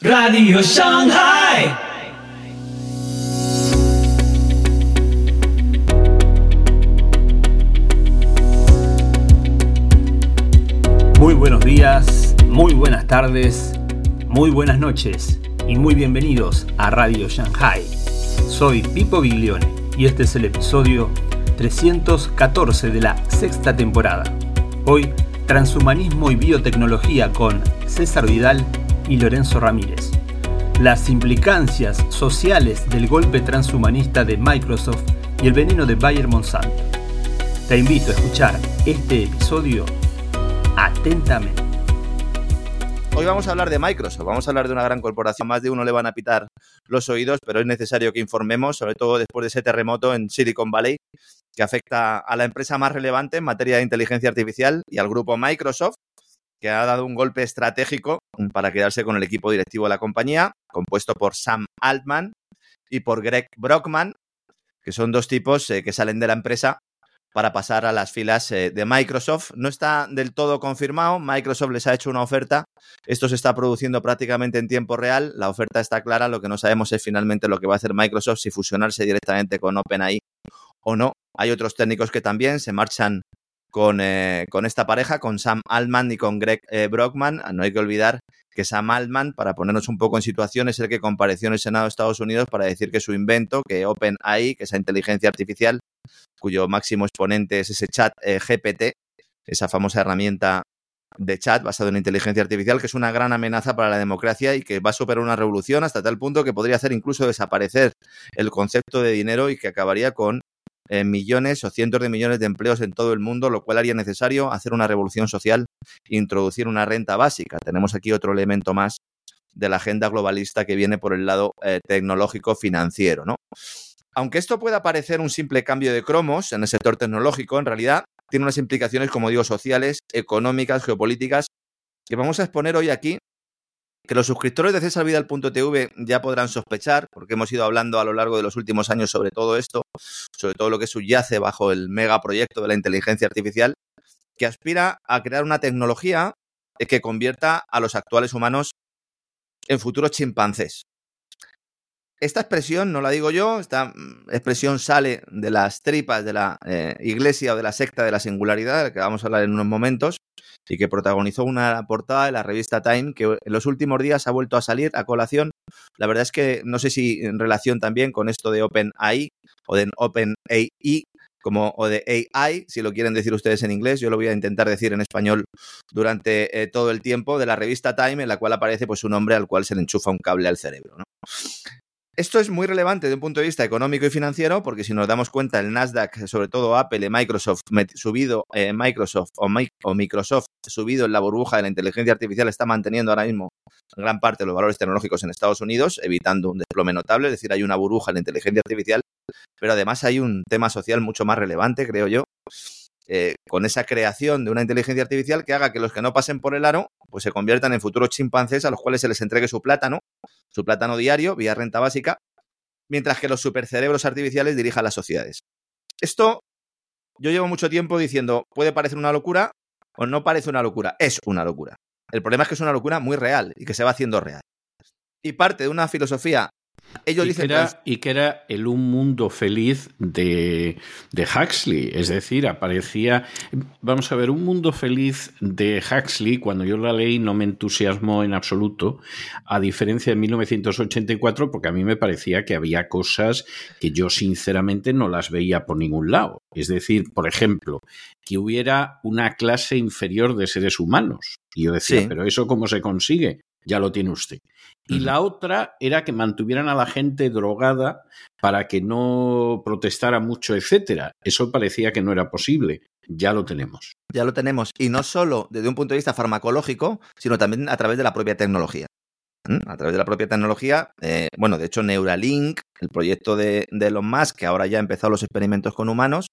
Radio Shanghai. Muy buenos días, muy buenas tardes, muy buenas noches y muy bienvenidos a Radio Shanghai. Soy Pipo Biglione y este es el episodio 314 de la sexta temporada. Hoy, Transhumanismo y Biotecnología con César Vidal y Lorenzo Ramírez. Las implicancias sociales del golpe transhumanista de Microsoft y el veneno de Bayer Monsanto. Te invito a escuchar este episodio atentamente. Hoy vamos a hablar de Microsoft, vamos a hablar de una gran corporación. Más de uno le van a pitar los oídos, pero es necesario que informemos, sobre todo después de ese terremoto en Silicon Valley, que afecta a la empresa más relevante en materia de inteligencia artificial y al grupo Microsoft, que ha dado un golpe estratégico para quedarse con el equipo directivo de la compañía, compuesto por Sam Altman y por Greg Brockman, que son dos tipos eh, que salen de la empresa para pasar a las filas eh, de Microsoft. No está del todo confirmado, Microsoft les ha hecho una oferta, esto se está produciendo prácticamente en tiempo real, la oferta está clara, lo que no sabemos es finalmente lo que va a hacer Microsoft, si fusionarse directamente con OpenAI o no. Hay otros técnicos que también se marchan con, eh, con esta pareja, con Sam Altman y con Greg eh, Brockman. No hay que olvidar que Sam Altman, para ponernos un poco en situación, es el que compareció en el Senado de Estados Unidos para decir que su invento, que OpenAI, que esa inteligencia artificial, cuyo máximo exponente es ese chat eh, GPT, esa famosa herramienta de chat basado en inteligencia artificial, que es una gran amenaza para la democracia y que va a superar una revolución hasta tal punto que podría hacer incluso desaparecer el concepto de dinero y que acabaría con eh, millones o cientos de millones de empleos en todo el mundo, lo cual haría necesario hacer una revolución social introducir una renta básica. Tenemos aquí otro elemento más de la agenda globalista que viene por el lado eh, tecnológico financiero, ¿no? Aunque esto pueda parecer un simple cambio de cromos en el sector tecnológico, en realidad tiene unas implicaciones, como digo, sociales, económicas, geopolíticas, que vamos a exponer hoy aquí, que los suscriptores de cesarvidal.tv ya podrán sospechar, porque hemos ido hablando a lo largo de los últimos años sobre todo esto, sobre todo lo que subyace bajo el megaproyecto de la inteligencia artificial, que aspira a crear una tecnología que convierta a los actuales humanos en futuros chimpancés. Esta expresión no la digo yo, esta mm, expresión sale de las tripas de la eh, iglesia o de la secta de la singularidad, de la que vamos a hablar en unos momentos, y que protagonizó una portada de la revista Time, que en los últimos días ha vuelto a salir a colación. La verdad es que no sé si en relación también con esto de OpenAI o de OpenAI, como o de AI, si lo quieren decir ustedes en inglés, yo lo voy a intentar decir en español durante eh, todo el tiempo, de la revista Time, en la cual aparece pues un hombre al cual se le enchufa un cable al cerebro. ¿no? Esto es muy relevante desde un punto de vista económico y financiero, porque si nos damos cuenta, el Nasdaq, sobre todo Apple y Microsoft, subido eh, Microsoft o, Microsoft, subido en la burbuja de la inteligencia artificial, está manteniendo ahora mismo gran parte de los valores tecnológicos en Estados Unidos, evitando un desplome notable. Es decir, hay una burbuja en la inteligencia artificial, pero además hay un tema social mucho más relevante, creo yo, eh, con esa creación de una inteligencia artificial que haga que los que no pasen por el aro pues se conviertan en futuros chimpancés a los cuales se les entregue su plátano, su plátano diario, vía renta básica, mientras que los supercerebros artificiales dirijan las sociedades. Esto yo llevo mucho tiempo diciendo, puede parecer una locura o no parece una locura, es una locura. El problema es que es una locura muy real y que se va haciendo real. Y parte de una filosofía ellos y, dicen que era, y que era el Un Mundo Feliz de, de, Huxley. Es decir, aparecía. Vamos a ver, Un Mundo Feliz de Huxley, cuando yo la leí, no me entusiasmó en absoluto, a diferencia de 1984, porque a mí me parecía que había cosas que yo sinceramente no las veía por ningún lado. Es decir, por ejemplo, que hubiera una clase inferior de seres humanos. Y yo decía, sí. pero ¿eso cómo se consigue? Ya lo tiene usted. Y la otra era que mantuvieran a la gente drogada para que no protestara mucho, etcétera. Eso parecía que no era posible. Ya lo tenemos. Ya lo tenemos. Y no solo desde un punto de vista farmacológico, sino también a través de la propia tecnología. ¿Mm? A través de la propia tecnología, eh, bueno, de hecho, Neuralink, el proyecto de, de Elon Musk, que ahora ya ha empezado los experimentos con humanos,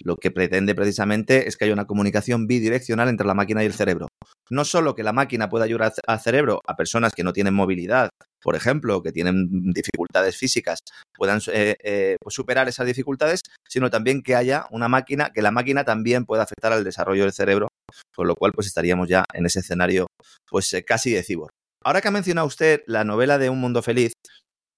lo que pretende precisamente es que haya una comunicación bidireccional entre la máquina y el cerebro. No solo que la máquina pueda ayudar al cerebro a personas que no tienen movilidad, por ejemplo, que tienen dificultades físicas, puedan eh, eh, superar esas dificultades, sino también que haya una máquina, que la máquina también pueda afectar al desarrollo del cerebro, con lo cual pues estaríamos ya en ese escenario pues eh, casi de cibor. ahora que ha mencionado usted la novela de Un Mundo Feliz,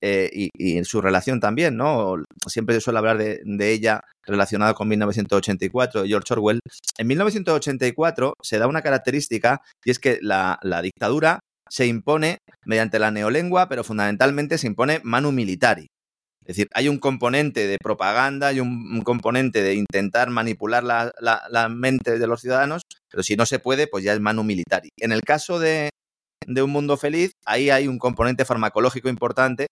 eh, y, y, su relación también, ¿no? Siempre se suele hablar de, ella relacionada con 1984, de George Orwell. En 1984 se da una característica y es que la, la dictadura se impone mediante la neolengua, pero fundamentalmente se impone manu militari. Es decir, hay un componente de propaganda, hay un, componente de intentar manipular la, la, la, mente de los ciudadanos, pero si no se puede, pues ya es manu militari. En el caso de, de Un Mundo Feliz, ahí hay un componente farmacológico importante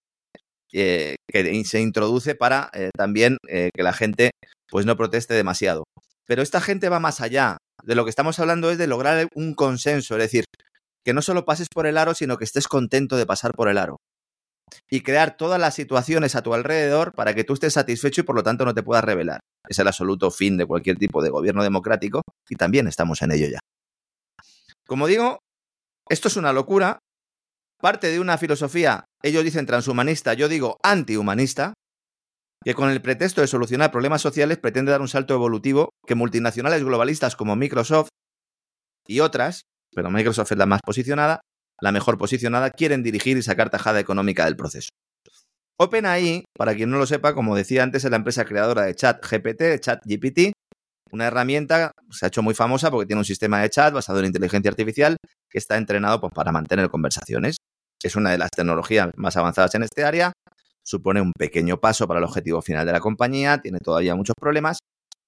eh, que se introduce para eh, también eh, que la gente pues no proteste demasiado. Pero esta gente va más allá. De lo que estamos hablando es de lograr un consenso, es decir, que no solo pases por el aro, sino que estés contento de pasar por el aro. Y crear todas las situaciones a tu alrededor para que tú estés satisfecho y por lo tanto no te puedas rebelar. Es el absoluto fin de cualquier tipo de gobierno democrático y también estamos en ello ya. Como digo, esto es una locura, parte de una filosofía, ellos dicen transhumanista, yo digo antihumanista, que con el pretexto de solucionar problemas sociales pretende dar un salto evolutivo que multinacionales globalistas como Microsoft y otras, pero Microsoft es la más posicionada, la mejor posicionada, quieren dirigir y sacar tajada económica del proceso. OpenAI, para quien no lo sepa, como decía antes, es la empresa creadora de ChatGPT, ChatGPT, una herramienta se ha hecho muy famosa porque tiene un sistema de chat basado en inteligencia artificial que está entrenado pues, para mantener conversaciones es una de las tecnologías más avanzadas en este área, supone un pequeño paso para el objetivo final de la compañía, tiene todavía muchos problemas,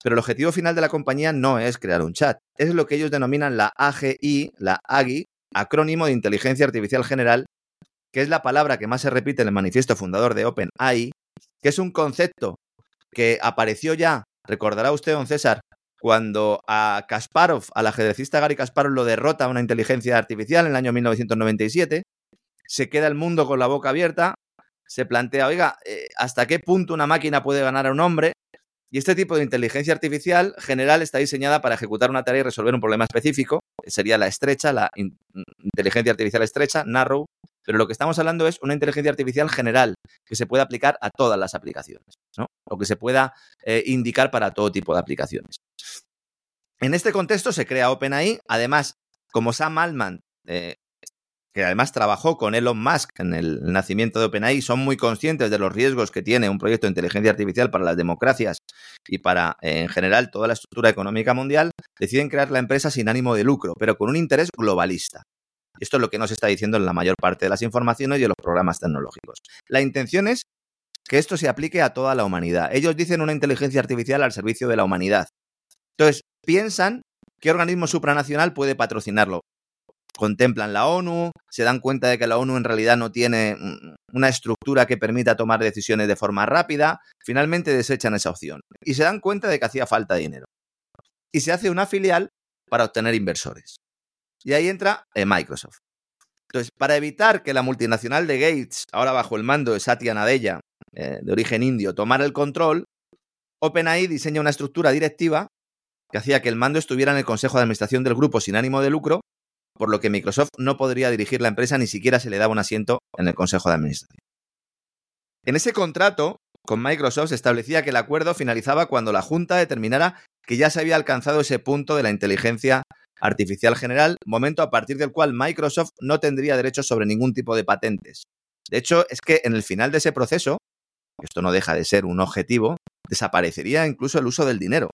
pero el objetivo final de la compañía no es crear un chat, es lo que ellos denominan la AGI, la AGI, acrónimo de Inteligencia Artificial General, que es la palabra que más se repite en el manifiesto fundador de OpenAI, que es un concepto que apareció ya, recordará usted, don César, cuando a Kasparov, al ajedrecista Gary Kasparov, lo derrota una inteligencia artificial en el año 1997, se queda el mundo con la boca abierta, se plantea, oiga, eh, ¿hasta qué punto una máquina puede ganar a un hombre? Y este tipo de inteligencia artificial general está diseñada para ejecutar una tarea y resolver un problema específico. Sería la estrecha, la in inteligencia artificial estrecha, narrow. Pero lo que estamos hablando es una inteligencia artificial general que se puede aplicar a todas las aplicaciones, ¿no? O que se pueda eh, indicar para todo tipo de aplicaciones. En este contexto se crea OpenAI. Además, como Sam Altman eh, que además trabajó con Elon Musk en el nacimiento de OpenAI, son muy conscientes de los riesgos que tiene un proyecto de inteligencia artificial para las democracias y para, en general, toda la estructura económica mundial, deciden crear la empresa sin ánimo de lucro, pero con un interés globalista. Esto es lo que nos está diciendo en la mayor parte de las informaciones y de los programas tecnológicos. La intención es que esto se aplique a toda la humanidad. Ellos dicen una inteligencia artificial al servicio de la humanidad. Entonces, piensan qué organismo supranacional puede patrocinarlo contemplan la ONU, se dan cuenta de que la ONU en realidad no tiene una estructura que permita tomar decisiones de forma rápida, finalmente desechan esa opción y se dan cuenta de que hacía falta dinero. Y se hace una filial para obtener inversores. Y ahí entra eh, Microsoft. Entonces, para evitar que la multinacional de Gates, ahora bajo el mando de Satya Nadella, eh, de origen indio, tomara el control, OpenAI diseña una estructura directiva que hacía que el mando estuviera en el Consejo de Administración del grupo sin ánimo de lucro por lo que Microsoft no podría dirigir la empresa ni siquiera se le daba un asiento en el Consejo de Administración. En ese contrato con Microsoft se establecía que el acuerdo finalizaba cuando la Junta determinara que ya se había alcanzado ese punto de la inteligencia artificial general, momento a partir del cual Microsoft no tendría derechos sobre ningún tipo de patentes. De hecho, es que en el final de ese proceso, esto no deja de ser un objetivo, desaparecería incluso el uso del dinero,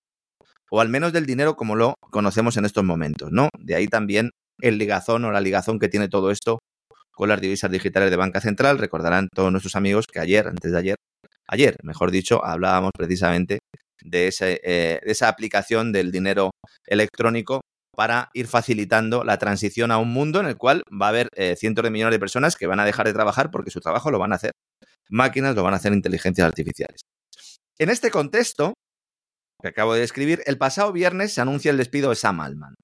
o al menos del dinero como lo conocemos en estos momentos, ¿no? De ahí también el ligazón o la ligazón que tiene todo esto con las divisas digitales de Banca Central. Recordarán todos nuestros amigos que ayer, antes de ayer, ayer, mejor dicho, hablábamos precisamente de, ese, eh, de esa aplicación del dinero electrónico para ir facilitando la transición a un mundo en el cual va a haber eh, cientos de millones de personas que van a dejar de trabajar porque su trabajo lo van a hacer máquinas, lo van a hacer inteligencias artificiales. En este contexto que acabo de describir, el pasado viernes se anuncia el despido de Sam Altman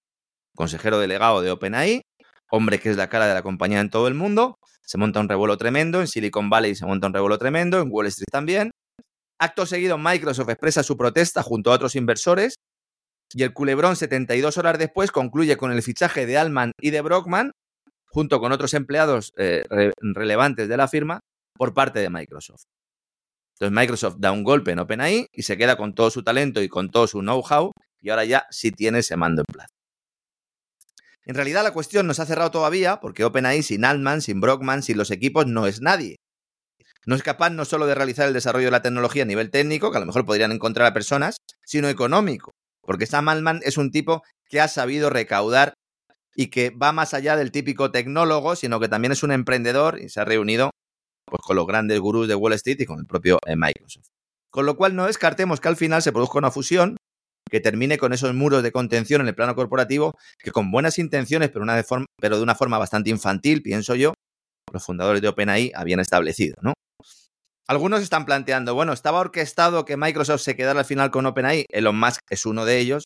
consejero delegado de OpenAI, hombre que es la cara de la compañía en todo el mundo. Se monta un revuelo tremendo, en Silicon Valley se monta un revuelo tremendo, en Wall Street también. Acto seguido, Microsoft expresa su protesta junto a otros inversores y el culebrón 72 horas después concluye con el fichaje de Alman y de Brockman, junto con otros empleados eh, re relevantes de la firma, por parte de Microsoft. Entonces Microsoft da un golpe en OpenAI y se queda con todo su talento y con todo su know-how y ahora ya sí tiene ese mando en plazo. En realidad la cuestión no se ha cerrado todavía porque OpenAI sin Altman, sin Brockman, sin los equipos no es nadie. No es capaz no solo de realizar el desarrollo de la tecnología a nivel técnico, que a lo mejor podrían encontrar a personas, sino económico. Porque Sam Altman es un tipo que ha sabido recaudar y que va más allá del típico tecnólogo, sino que también es un emprendedor y se ha reunido pues, con los grandes gurús de Wall Street y con el propio eh, Microsoft. Con lo cual no descartemos que al final se produzca una fusión que termine con esos muros de contención en el plano corporativo que con buenas intenciones, pero, una de, forma, pero de una forma bastante infantil, pienso yo, los fundadores de OpenAI habían establecido, ¿no? Algunos están planteando, bueno, estaba orquestado que Microsoft se quedara al final con OpenAI, Elon Musk es uno de ellos,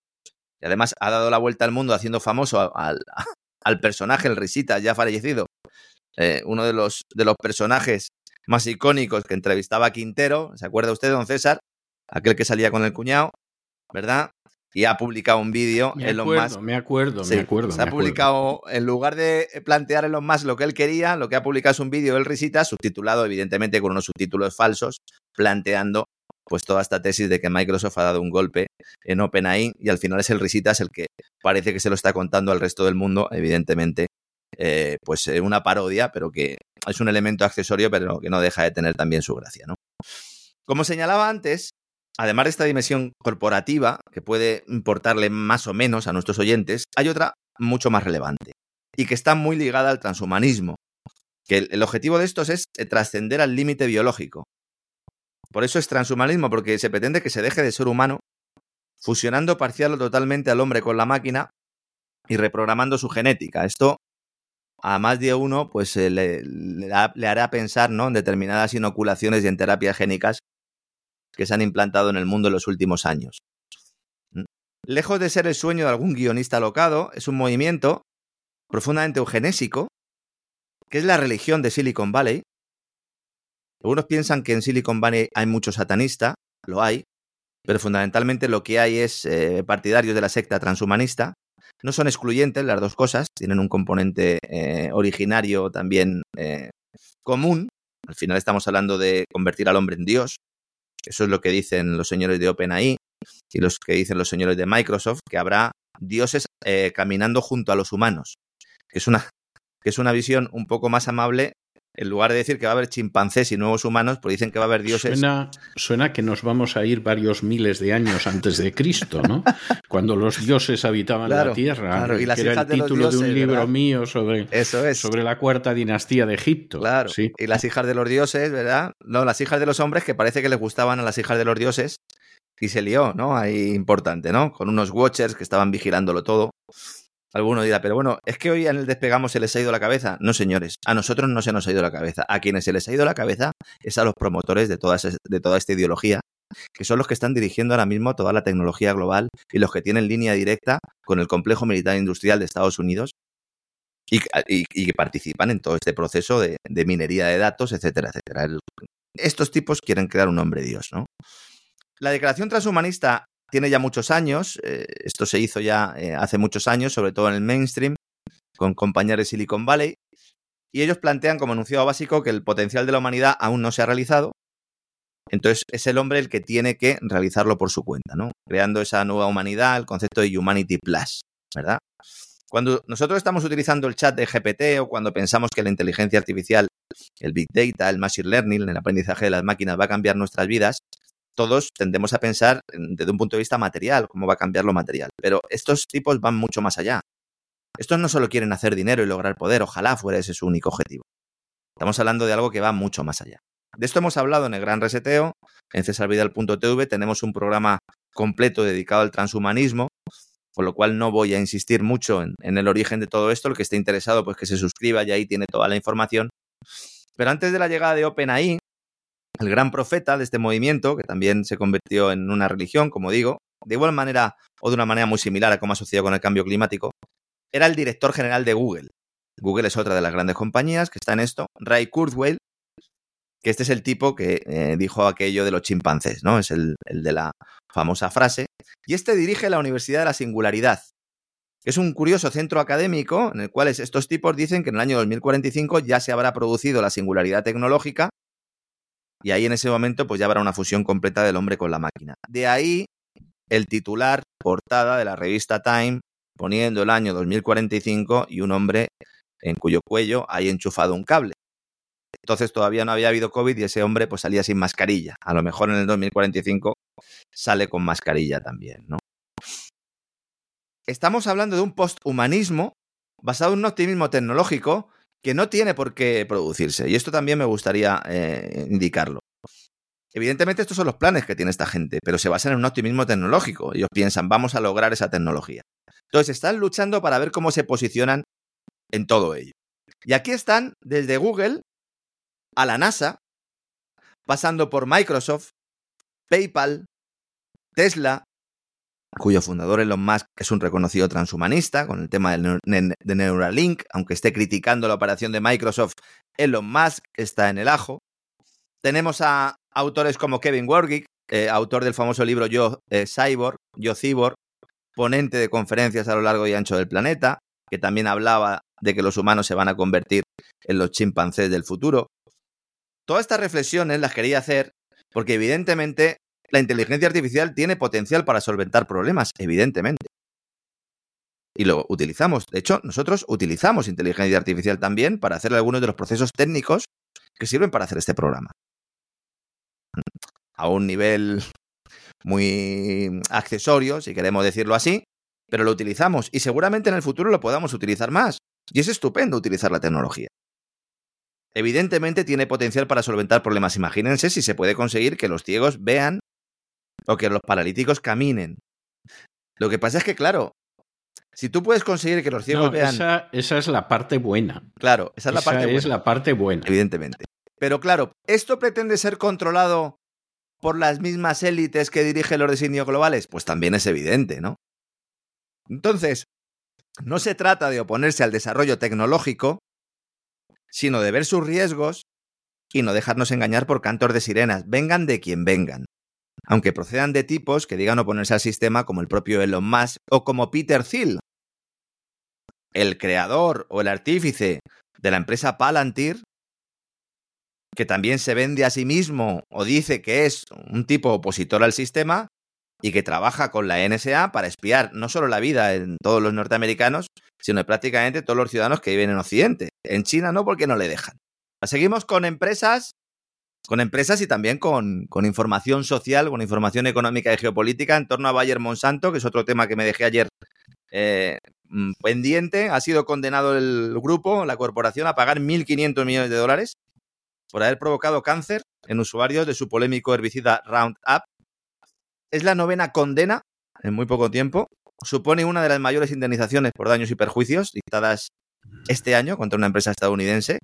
y además ha dado la vuelta al mundo haciendo famoso al, al personaje, el Risita, ya fallecido, eh, uno de los, de los personajes más icónicos que entrevistaba a Quintero, ¿se acuerda usted, don César? Aquel que salía con el cuñado, ¿verdad? Y ha publicado un vídeo en lo más. Me acuerdo, me acuerdo. Se ha publicado, en lugar de plantear en lo más lo que él quería, lo que ha publicado es un vídeo del Risita, subtitulado, evidentemente, con unos subtítulos falsos, planteando pues toda esta tesis de que Microsoft ha dado un golpe en OpenAI y al final es el Risitas el que parece que se lo está contando al resto del mundo, evidentemente, eh, pues eh, una parodia, pero que es un elemento accesorio, pero que no deja de tener también su gracia, ¿no? Como señalaba antes, además de esta dimensión corporativa, que puede importarle más o menos a nuestros oyentes, hay otra mucho más relevante y que está muy ligada al transhumanismo. Que el, objetivo de estos es eh, trascender al límite biológico, por eso es transhumanismo, porque se pretende que se deje de ser humano, fusionando parcial o totalmente al hombre con la máquina y reprogramando su genética. Esto a más de uno pues eh, le, le, hará pensar ¿no? en determinadas inoculaciones y en terapias génicas que se han implantado en el mundo en los últimos años. ¿Mm? Lejos de ser el sueño de algún guionista alocado, es un movimiento profundamente eugenésico, que es la religión de Silicon Valley, algunos piensan que en Silicon Valley hay mucho satanista, lo hay, pero fundamentalmente lo que hay es eh, partidarios de la secta transhumanista. No son excluyentes las dos cosas, tienen un componente eh, originario también eh, común. Al final estamos hablando de convertir al hombre en Dios. Eso es lo que dicen los señores de OpenAI y los que dicen los señores de Microsoft, que habrá dioses eh, caminando junto a los humanos, que es una que es una visión un poco más amable en lugar de decir que va a haber chimpancés y nuevos humanos, pues dicen que va a haber dioses. Suena, suena, que nos vamos a ir varios miles de años antes de Cristo, ¿no? Cuando los dioses habitaban claro, la tierra. Claro, y las que era el de título dioses, de un libro ¿verdad? mío sobre, Eso es. sobre la cuarta dinastía de Egipto. Claro. Sí. Y las hijas de los dioses, ¿verdad? No, las hijas de los hombres que parece que les gustaban a las hijas de los dioses. Y se lió, ¿no? Ahí importante, ¿no? Con unos watchers que estaban vigilándolo todo. Alguno dirá, pero bueno, es que hoy en el despegamos se les ha ido la cabeza. No, señores, a nosotros no se nos ha ido la cabeza. A quienes se les ha ido la cabeza es a los promotores de toda, esta ideología, que son los que están dirigiendo ahora mismo toda la tecnología global y los que tienen línea directa con el complejo militar industrial de Estados Unidos y, que participan en todo este proceso de, minería de datos, etcétera, etcétera. Estos tipos quieren crear un hombre Dios, ¿no? La declaración transhumanista tiene ya muchos años, eh, esto se hizo ya eh, hace muchos años, sobre todo en el mainstream, con compañías de Silicon Valley, y ellos plantean como enunciado básico que el potencial de la humanidad aún no se ha realizado, entonces es el hombre el que tiene que realizarlo por su cuenta, ¿no? Creando esa nueva humanidad, el concepto de Humanity Plus, ¿verdad? Cuando nosotros estamos utilizando el chat de GPT o cuando pensamos que la inteligencia artificial, el Big Data, el Machine Learning, el aprendizaje de las máquinas va a cambiar nuestras vidas, todos tendemos a pensar desde un punto de vista material, cómo va a cambiar lo material. Pero estos tipos van mucho más allá. Estos no solo quieren hacer dinero y lograr poder, ojalá fuera ese su único objetivo. Estamos hablando de algo que va mucho más allá. De esto hemos hablado en el Gran Reseteo, en cesarvidal.tv tenemos un programa completo dedicado al transhumanismo, con lo cual no voy a insistir mucho en, en el origen de todo esto. El que esté interesado, pues que se suscriba y ahí tiene toda la información. Pero antes de la llegada de OpenAI, el gran profeta de este movimiento, que también se convirtió en una religión, como digo, de igual manera o de una manera muy similar a cómo ha sucedido con el cambio climático, era el director general de Google. Google es otra de las grandes compañías que está en esto, Ray Kurzweil, que este es el tipo que eh, dijo aquello de los chimpancés, ¿no? Es el, el de la famosa frase. Y este dirige la Universidad de la Singularidad, es un curioso centro académico en el cual estos tipos dicen que en el año 2045 ya se habrá producido la singularidad tecnológica y ahí en ese momento pues ya habrá una fusión completa del hombre con la máquina. De ahí el titular, portada de la revista Time, poniendo el año 2045 y un hombre en cuyo cuello hay enchufado un cable. Entonces todavía no había habido COVID y ese hombre pues salía sin mascarilla. A lo mejor en el 2045 sale con mascarilla también, ¿no? Estamos hablando de un posthumanismo basado en un optimismo tecnológico que no tiene por qué producirse. Y esto también me gustaría eh, indicarlo. Evidentemente estos son los planes que tiene esta gente, pero se basan en un optimismo tecnológico. Ellos piensan, vamos a lograr esa tecnología. Entonces están luchando para ver cómo se posicionan en todo ello. Y aquí están desde Google a la NASA, pasando por Microsoft, PayPal, Tesla, cuyo fundador Elon Musk es un reconocido transhumanista con el tema de Neuralink, aunque esté criticando la operación de Microsoft, Elon Musk está en el ajo. Tenemos a autores como Kevin Wargick, eh, autor del famoso libro eh, Cyborg, Yo Cyborg, ponente de conferencias a lo largo y ancho del planeta, que también hablaba de que los humanos se van a convertir en los chimpancés del futuro. Todas estas reflexiones las quería hacer porque evidentemente la inteligencia artificial tiene potencial para solventar problemas, evidentemente. Y lo utilizamos. De hecho, nosotros utilizamos inteligencia artificial también para hacer algunos de los procesos técnicos que sirven para hacer este programa. A un nivel muy accesorio, si queremos decirlo así, pero lo utilizamos y seguramente en el futuro lo podamos utilizar más. Y es estupendo utilizar la tecnología. Evidentemente tiene potencial para solventar problemas. Imagínense si se puede conseguir que los ciegos vean o que los paralíticos caminen. Lo que pasa es que, claro, si tú puedes conseguir que los ciegos vean. Esa, esa, es la parte buena. Claro, esa es la parte buena. es la parte buena. Evidentemente. Pero claro, ¿esto pretende ser controlado por las mismas élites que dirigen los designios globales? Pues también es evidente, ¿no? Entonces, no se trata de oponerse al desarrollo tecnológico, sino de ver sus riesgos y no dejarnos engañar por cantos de sirenas, vengan de quien vengan aunque procedan de tipos que digan oponerse al sistema como el propio Elon Musk o como Peter Thiel, el creador o el artífice de la empresa Palantir, que también se vende a sí mismo o dice que es un tipo opositor al sistema y que trabaja con la NSA para espiar no solo la vida en todos los norteamericanos, sino prácticamente todos los ciudadanos que viven en Occidente. En China no, porque no le dejan. Seguimos con empresas con empresas y también con, información social, con información económica y geopolítica en torno a Bayer Monsanto, que es otro tema que me dejé ayer eh, mm, pendiente. Ha sido condenado el grupo, la corporación, a pagar 1.500 millones de dólares por haber provocado cáncer en usuarios de su polémico herbicida Roundup. Es la novena condena en muy poco tiempo. Supone una de las mayores indemnizaciones por daños y perjuicios dictadas este año contra una empresa estadounidense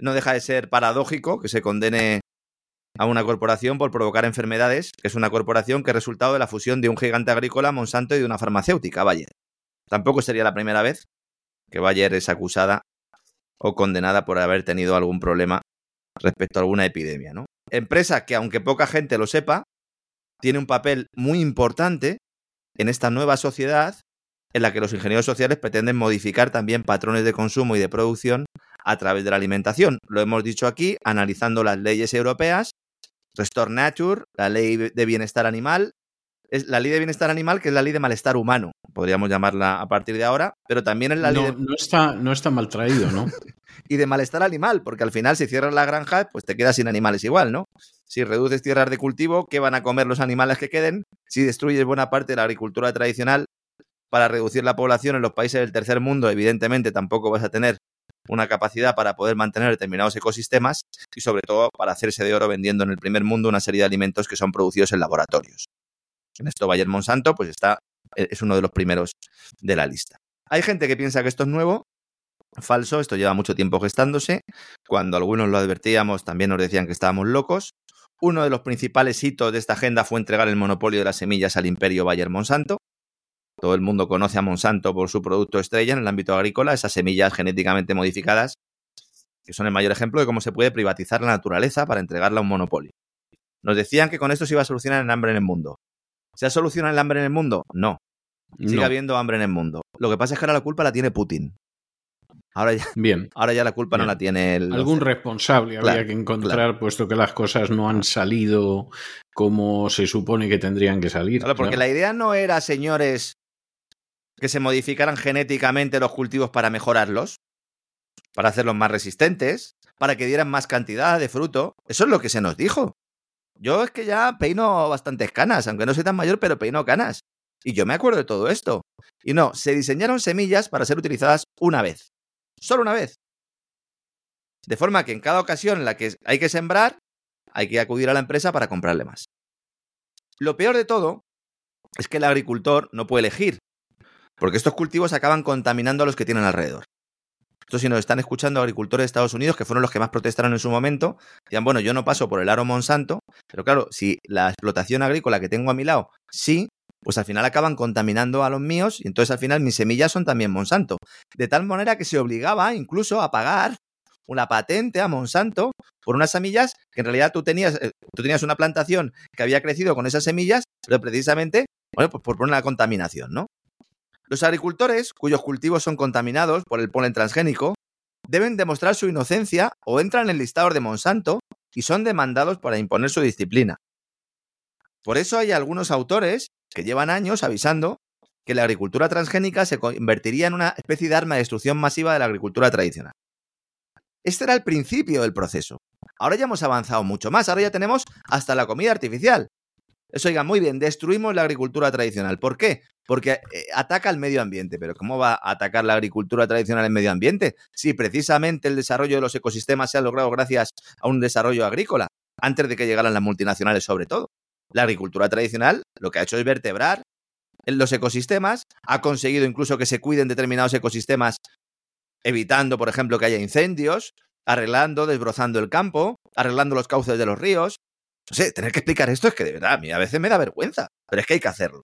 no deja de ser paradójico que se condene a una corporación por provocar enfermedades, que es una corporación que es resultado de la fusión de un gigante agrícola, Monsanto, y de una farmacéutica, Bayer. Tampoco sería la primera vez que Bayer es acusada o condenada por haber tenido algún problema respecto a alguna epidemia, ¿no? Empresa que, aunque poca gente lo sepa, tiene un papel muy importante en esta nueva sociedad en la que los ingenieros sociales pretenden modificar también patrones de consumo y de producción a través de la alimentación. Lo hemos dicho aquí, analizando las leyes europeas, Restore Nature, la ley de bienestar animal, es la ley de bienestar animal, que es la ley de malestar humano, podríamos llamarla a partir de ahora, pero también es la ley de... No está, no está mal traído, ¿no? y de malestar animal, porque al final si cierras la granja, pues te quedas sin animales igual, ¿no? Si reduces tierras de cultivo, ¿qué van a comer los animales que queden? Si destruyes buena parte de la agricultura tradicional para reducir la población en los países del tercer mundo, evidentemente tampoco vas a tener una capacidad para poder mantener determinados ecosistemas y sobre todo para hacerse de oro vendiendo en el primer mundo una serie de alimentos que son producidos en laboratorios. En esto Bayer Monsanto pues está e, es uno de los primeros de la lista. Hay gente que piensa que esto es nuevo, falso, esto lleva mucho tiempo gestándose. Cuando algunos lo advertíamos también nos decían que estábamos locos. Uno de los principales hitos de esta agenda fue entregar el monopolio de las semillas al imperio Bayer Monsanto. Todo el mundo conoce a Monsanto por su producto estrella en el ámbito agrícola, esas semillas genéticamente modificadas, que son el mayor ejemplo de cómo se puede privatizar la naturaleza para entregarla a un monopolio. Nos decían que con esto se iba a solucionar el hambre en el mundo. ¿Se ha solucionado el hambre en el mundo? No. Sigue habiendo hambre en el mundo. Lo que pasa es que ahora la culpa la tiene Putin. Ahora ya, Bien. Ahora ya la culpa no la tiene el. Algún responsable habría que encontrar, puesto que las cosas no han salido como se supone que tendrían que salir. Claro, porque la idea no era, señores, que se modificaran genéticamente los cultivos para mejorarlos, para hacerlos más resistentes, para que dieran más cantidad de fruto. Eso es lo que se nos dijo. Yo es que ya peino bastantes canas, aunque no soy tan mayor, pero peino canas. Y yo me acuerdo de todo esto. Y no, se diseñaron semillas para ser utilizadas una vez. Solo una vez. De forma que en cada ocasión en la que hay que sembrar, hay que acudir a la empresa para comprarle más. Lo peor de todo es que el agricultor no puede elegir, porque estos cultivos acaban contaminando a los que tienen alrededor. Esto si nos están escuchando agricultores de Estados Unidos, que fueron los que más protestaron en su momento, dirán, bueno, yo no paso por el aro Monsanto, pero claro, si la explotación agrícola que tengo a mi lado sí, pues al final acaban contaminando a los míos y entonces al final mis semillas son también Monsanto. De tal manera que se obligaba incluso a pagar una patente a Monsanto por unas semillas que en realidad tú tenías, eh, tú tenías una plantación que había crecido con esas semillas, pero precisamente, bueno, pues por la contaminación, ¿no? Los agricultores, cuyos cultivos son contaminados por el polen transgénico, deben demostrar su inocencia o entran en el listado de Monsanto y son demandados para imponer su disciplina. Por eso hay algunos autores que llevan años avisando que la agricultura transgénica se convertiría en una especie de arma de destrucción masiva de la agricultura tradicional. Este era el principio del proceso. Ahora ya hemos avanzado mucho más, ahora ya tenemos hasta la comida artificial. Eso, oiga, muy bien, destruimos la agricultura tradicional. ¿Por qué? Porque eh, ataca al medio ambiente. Pero ¿cómo va a atacar la agricultura tradicional el medio ambiente? Si precisamente el desarrollo de los ecosistemas se ha logrado gracias a un desarrollo agrícola, antes de que llegaran las multinacionales sobre todo. La agricultura tradicional lo que ha hecho es vertebrar los ecosistemas, ha conseguido incluso que se cuiden determinados ecosistemas evitando, por ejemplo, que haya incendios, arreglando, desbrozando el campo, arreglando los cauces de los ríos. No sé, tener que explicar esto es que de verdad a mí a veces me da vergüenza, pero es que hay que hacerlo.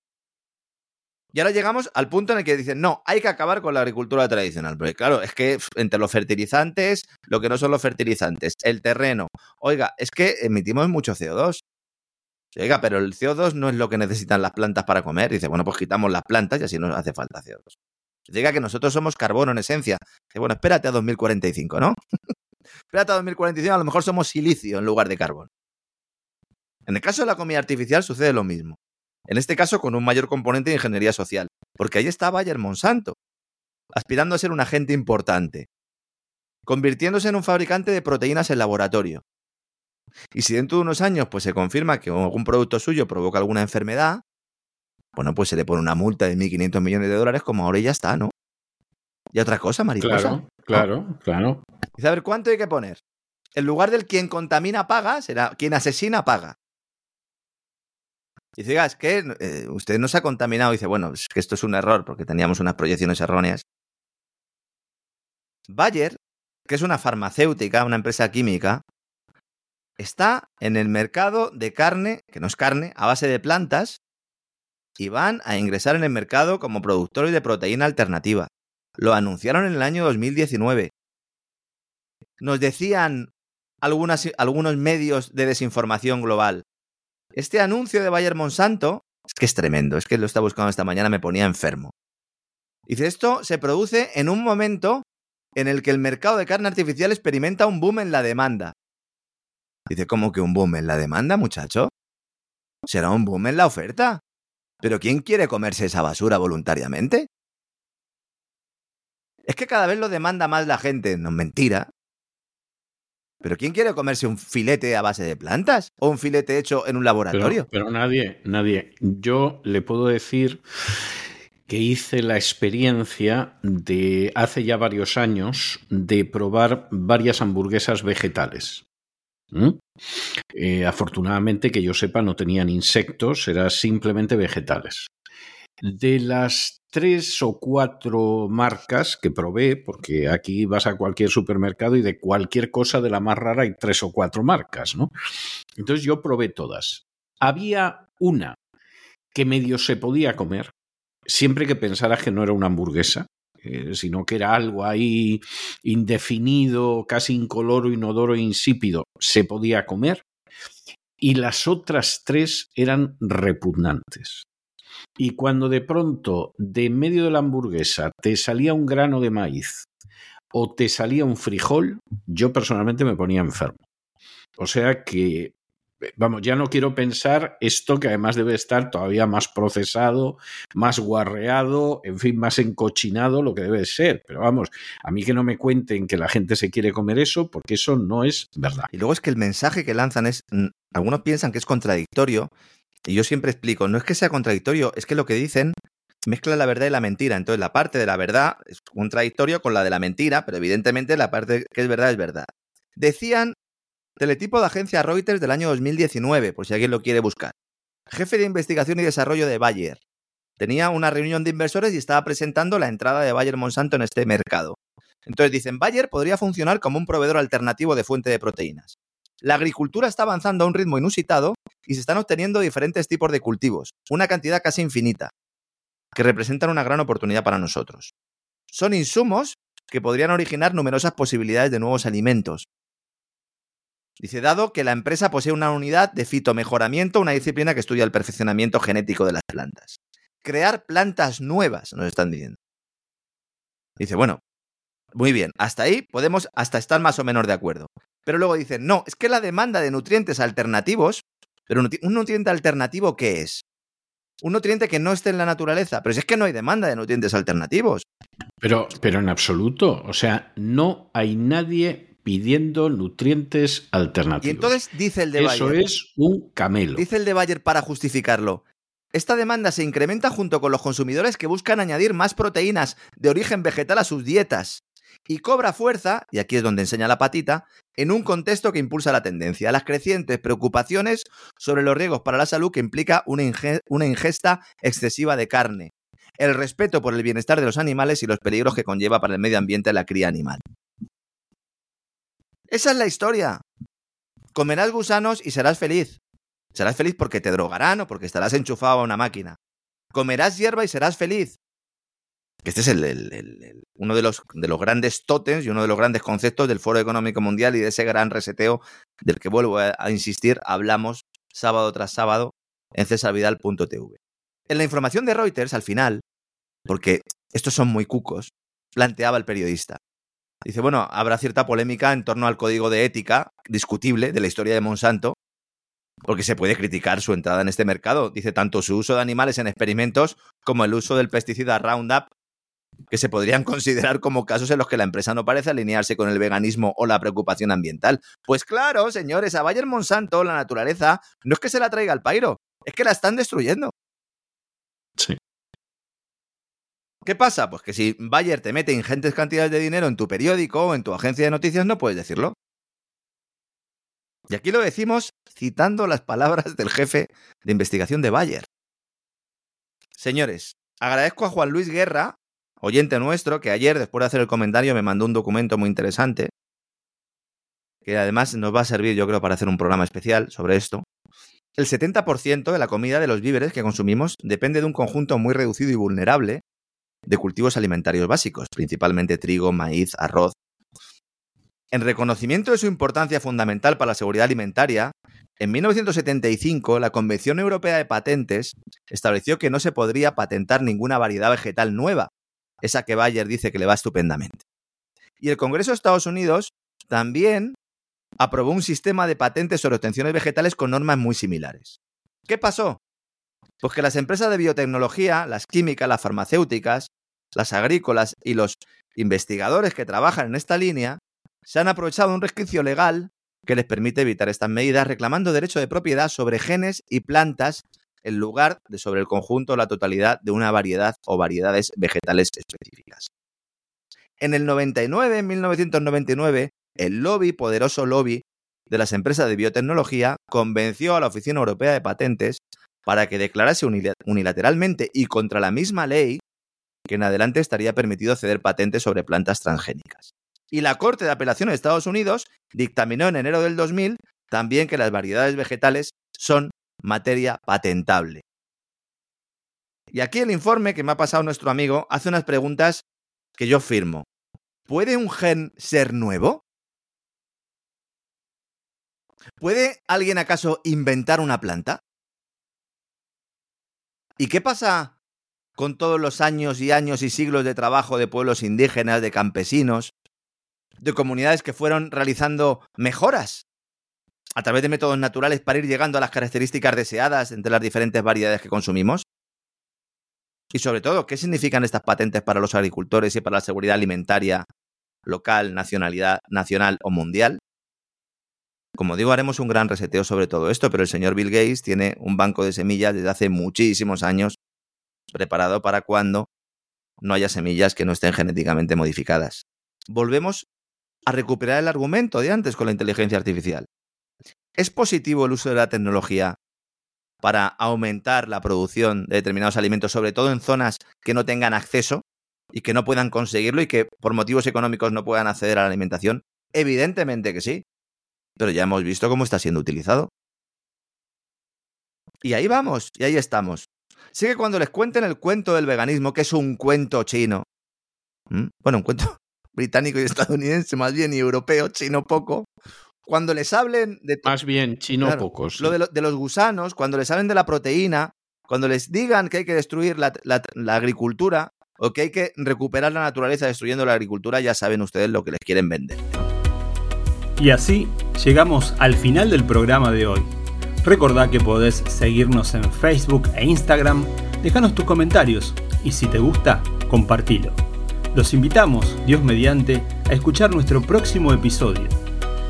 Y ahora llegamos al punto en el que dicen, no, hay que acabar con la agricultura tradicional. Porque claro, es que entre los fertilizantes, lo que no son los fertilizantes, el terreno, oiga, es que emitimos mucho CO2. Oiga, pero el CO2 no es lo que necesitan las plantas para comer. Dice, bueno, pues quitamos las plantas y así nos hace falta CO2. Llega que nosotros somos carbono en esencia. Que bueno, espérate a 2045, ¿no? espérate a 2045, a lo mejor somos silicio en lugar de carbón. En el caso de la comida artificial sucede lo mismo. En este caso con un mayor componente de ingeniería social, porque ahí está Bayer Monsanto, aspirando a ser un agente importante, convirtiéndose en un fabricante de proteínas en laboratorio. Y si dentro de unos años pues se confirma que algún producto suyo provoca alguna enfermedad, bueno, pues se le pone una multa de 1.500 millones de dólares, como ahora ya está, ¿no? Y otra cosa, mariposa. Claro, claro, claro. A ver, ¿cuánto hay que poner? En lugar del quien contamina paga, será quien asesina paga. Y dice, es que eh, usted no se ha contaminado. dice, bueno, es que esto es un error porque teníamos unas proyecciones erróneas. Bayer, que es una farmacéutica, una empresa química, está en el mercado de carne, que no es carne, a base de plantas, y van a ingresar en el mercado como productores de proteína alternativa. Lo anunciaron en el año 2019. Nos decían algunos medios de desinformación global. Este anuncio de Bayer Monsanto es que es tremendo, es que lo estaba buscando esta mañana, me ponía enfermo. Dice, esto se produce en un momento en el que el mercado de carne artificial experimenta un boom en la demanda. Dice, ¿cómo que un boom en la demanda, muchacho? Será un boom en la oferta. Pero ¿quién quiere comerse esa basura voluntariamente? Es que cada vez lo demanda más la gente, no mentira. Pero ¿quién quiere comerse un filete a base de plantas? ¿O un filete hecho en un laboratorio? Pero, pero nadie, nadie. Yo le puedo decir que hice la experiencia de hace ya varios años de probar varias hamburguesas vegetales. ¿Mm? Eh, afortunadamente, que yo sepa, no tenían insectos, eran simplemente vegetales. De las tres o cuatro marcas que probé, porque aquí vas a cualquier supermercado y de cualquier cosa de la más rara hay tres o cuatro marcas, ¿no? Entonces yo probé todas. Había una que medio se podía comer, siempre que pensaras que no era una hamburguesa, eh, sino que era algo ahí indefinido, casi incoloro, inodoro e insípido, se podía comer. Y las otras tres eran repugnantes. Y cuando de pronto, de medio de la hamburguesa, te salía un grano de maíz o te salía un frijol, yo personalmente me ponía enfermo. O sea que vamos, ya no quiero pensar esto que además debe estar todavía más procesado, más guarreado, en fin, más encochinado, lo que debe ser. Pero vamos, a mí que no me cuenten que la gente se quiere comer eso, porque eso no es verdad. Y luego es que el mensaje que lanzan es, algunos piensan que es contradictorio, y yo siempre explico, no es que sea contradictorio, es que lo que dicen mezcla la verdad y la mentira. Entonces la parte de la verdad es contradictorio con la de la mentira, pero evidentemente la parte que es verdad es verdad. Decían Teletipo de agencia Reuters del año 2019, por si alguien lo quiere buscar. Jefe de investigación y desarrollo de Bayer. Tenía una reunión de inversores y estaba presentando la entrada de Bayer Monsanto en este mercado. Entonces dicen, Bayer podría funcionar como un proveedor alternativo de fuente de proteínas. La agricultura está avanzando a un ritmo inusitado y se están obteniendo diferentes tipos de cultivos, una cantidad casi infinita, que representan una gran oportunidad para nosotros. Son insumos que podrían originar numerosas posibilidades de nuevos alimentos, Dice, dado que la empresa posee una unidad de fitomejoramiento, una disciplina que estudia el perfeccionamiento genético de las plantas. Crear plantas nuevas, nos están diciendo. Dice, bueno, muy bien, hasta ahí podemos hasta estar más o menos de acuerdo. Pero luego dicen, no, es que la demanda de nutrientes alternativos, pero un nutriente alternativo, ¿qué es? Un nutriente que no esté en la naturaleza, pero si es que no hay demanda de nutrientes alternativos. Pero, pero en absoluto, o sea, no hay nadie pidiendo nutrientes alternativos. Y entonces dice el de Bayer. Eso es un camelo. Dice el de Bayer para justificarlo. Esta demanda se incrementa junto con los consumidores que buscan añadir más proteínas de origen vegetal a sus dietas y cobra fuerza, y aquí es donde enseña la patita, en un contexto que impulsa la tendencia, las crecientes preocupaciones sobre los riesgos para la salud que implica una, una ingesta excesiva de carne, el respeto por el bienestar de los animales y los peligros que conlleva para el medio ambiente la cría animal. Esa es la historia. Comerás gusanos y serás feliz. Serás feliz porque te drogarán o porque estarás enchufado a una máquina. Comerás hierba y serás feliz. Este es uno de los, de los grandes tótems y uno de los grandes conceptos del Foro Económico Mundial y de ese gran reseteo del que vuelvo a, a insistir, hablamos sábado tras sábado en cesarvidal.tv. En la información de Reuters, al final, porque estos son muy cucos, planteaba el periodista. Dice, bueno, habrá cierta polémica en torno al código de ética discutible de la historia de Monsanto, porque se puede criticar su entrada en este mercado. Dice tanto su uso de animales en experimentos como el uso del pesticida Roundup, que se podrían considerar como casos en los que la empresa no parece alinearse con el veganismo o la preocupación ambiental. Pues claro, señores, a Bayer Monsanto la naturaleza no es que se la traiga al pairo, es que la están destruyendo. Sí. ¿Qué pasa? Pues que si Bayer te mete ingentes cantidades de dinero en tu periódico o en tu agencia de noticias, no puedes decirlo. Y aquí lo decimos citando las palabras del jefe de investigación de Bayer. Señores, agradezco a Juan Luis Guerra, oyente nuestro, que ayer, después de hacer el comentario, me mandó un documento muy interesante, que además nos va a servir, yo creo, para hacer un programa especial sobre esto. El 70% de la comida de los víveres que consumimos depende de un conjunto muy reducido y vulnerable de cultivos alimentarios básicos, principalmente trigo, maíz, arroz. En reconocimiento de su importancia fundamental para la seguridad alimentaria, en 1975 la Convención Europea de Patentes estableció que no se podría patentar ninguna variedad vegetal nueva, esa que Bayer dice que le va estupendamente. Y el Congreso de Estados Unidos también aprobó un sistema de patentes sobre obtenciones vegetales con normas muy similares. ¿Qué pasó? Pues que las empresas de biotecnología, las químicas, las farmacéuticas, las agrícolas y los investigadores que trabajan en esta línea se han aprovechado un resquicio legal que les permite evitar estas medidas reclamando derecho de propiedad sobre genes y plantas en lugar de sobre el conjunto la totalidad de una variedad o variedades vegetales específicas. En el 99, en 1999, el lobby, poderoso lobby de las empresas de biotecnología, convenció a la Oficina Europea de Patentes para que declarase unilateralmente y contra la misma ley que en adelante estaría permitido ceder patentes sobre plantas transgénicas. Y la Corte de Apelación de Estados Unidos dictaminó en enero del 2000 también que las variedades vegetales son materia patentable. Y aquí el informe que me ha pasado nuestro amigo hace unas preguntas que yo firmo. ¿Puede un gen ser nuevo? ¿Puede alguien acaso inventar una planta? ¿Y qué pasa con todos los años y años y siglos de trabajo de pueblos indígenas, de campesinos, de comunidades que fueron realizando mejoras a través de métodos naturales para ir llegando a las características deseadas entre las diferentes variedades que consumimos? Y sobre todo, ¿qué significan estas patentes para los agricultores y para la seguridad alimentaria local, nacionalidad, nacional o mundial? Como digo, haremos un gran reseteo sobre todo esto, pero el señor Bill Gates tiene un banco de semillas desde hace muchísimos años preparado para cuando no haya semillas que no estén genéticamente modificadas. Volvemos a recuperar el argumento de antes con la inteligencia artificial. ¿Es positivo el uso de la tecnología para aumentar la producción de determinados alimentos, sobre todo en zonas que no tengan acceso y que no puedan conseguirlo y que por motivos económicos no puedan acceder a la alimentación? Evidentemente que sí, pero ya hemos visto cómo está siendo utilizado. Y ahí vamos, y ahí estamos. Sí que cuando les cuenten el cuento del veganismo, que es un cuento chino, bueno, un cuento británico y estadounidense más bien, y europeo, chino poco, cuando les hablen de... Más bien, chino pocos. Lo de, los gusanos, cuando les hablen de la proteína, cuando les digan que hay que destruir la, agricultura o que hay que recuperar la naturaleza destruyendo la agricultura, ya saben ustedes lo que les quieren vender. Y así llegamos al final del programa de hoy. Recordá que podés seguirnos en Facebook e Instagram, dejanos tus comentarios y si te gusta, compartilo. Los invitamos, Dios mediante, a escuchar nuestro próximo episodio